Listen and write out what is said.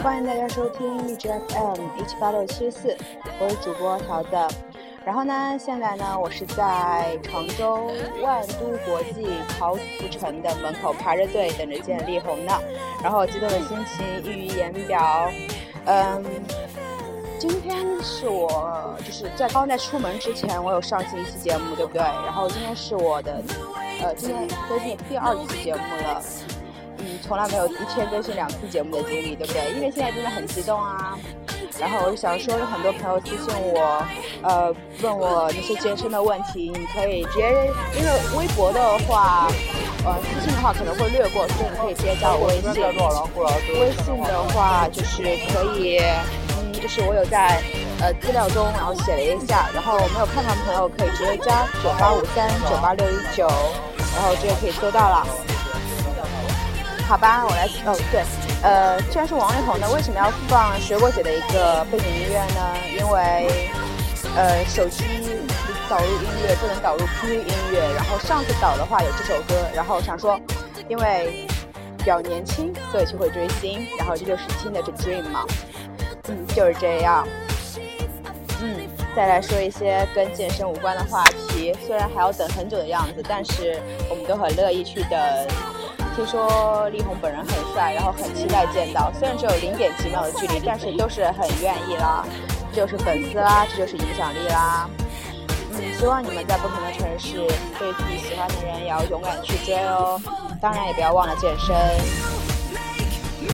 欢迎大家收听荔枝 FM 一七八六七四，我是主播桃子。然后呢，现在呢，我是在常州万都国际陶瓷城的门口排着队等着见力宏呢。然后激动的心情溢于言表。嗯，今天是我就是在刚在出门之前，我有上新一期节目，对不对？然后今天是我的呃，今天更新第二期节目了。嗯，从来没有一天更新两次节目的经历，对不对？因为现在真的很激动啊。然后我就想说，有很多朋友私信我，呃，问我那些健身的问题，你可以直接，因为微博的话，呃，私信的话可能会略过，所以你可以直接加我微信。微信的话就是可以，嗯，就是我有在呃资料中，然后写了一下，然后没有看到的朋友可以直接加九八五三九八六一九，然后这个可以搜到了。好吧，我来哦，对，呃，既然是王力宏的，为什么要放水果姐的一个背景音乐呢？因为，呃，手机导入音乐不能导入 QQ 音乐，然后上次导的话有这首歌，然后想说，因为比较年轻，所以就会追星，然后这就是新的这 dream 嘛，嗯，就是这样，嗯，再来说一些跟健身无关的话题，虽然还要等很久的样子，但是我们都很乐意去等。听说力宏本人很帅，然后很期待见到。虽然只有零点几秒的距离，但是都是很愿意啦。这就是粉丝啦，这就是影响力啦。嗯，希望你们在不同的城市，对自己喜欢的人也要勇敢去追哦。当然也不要忘了健身。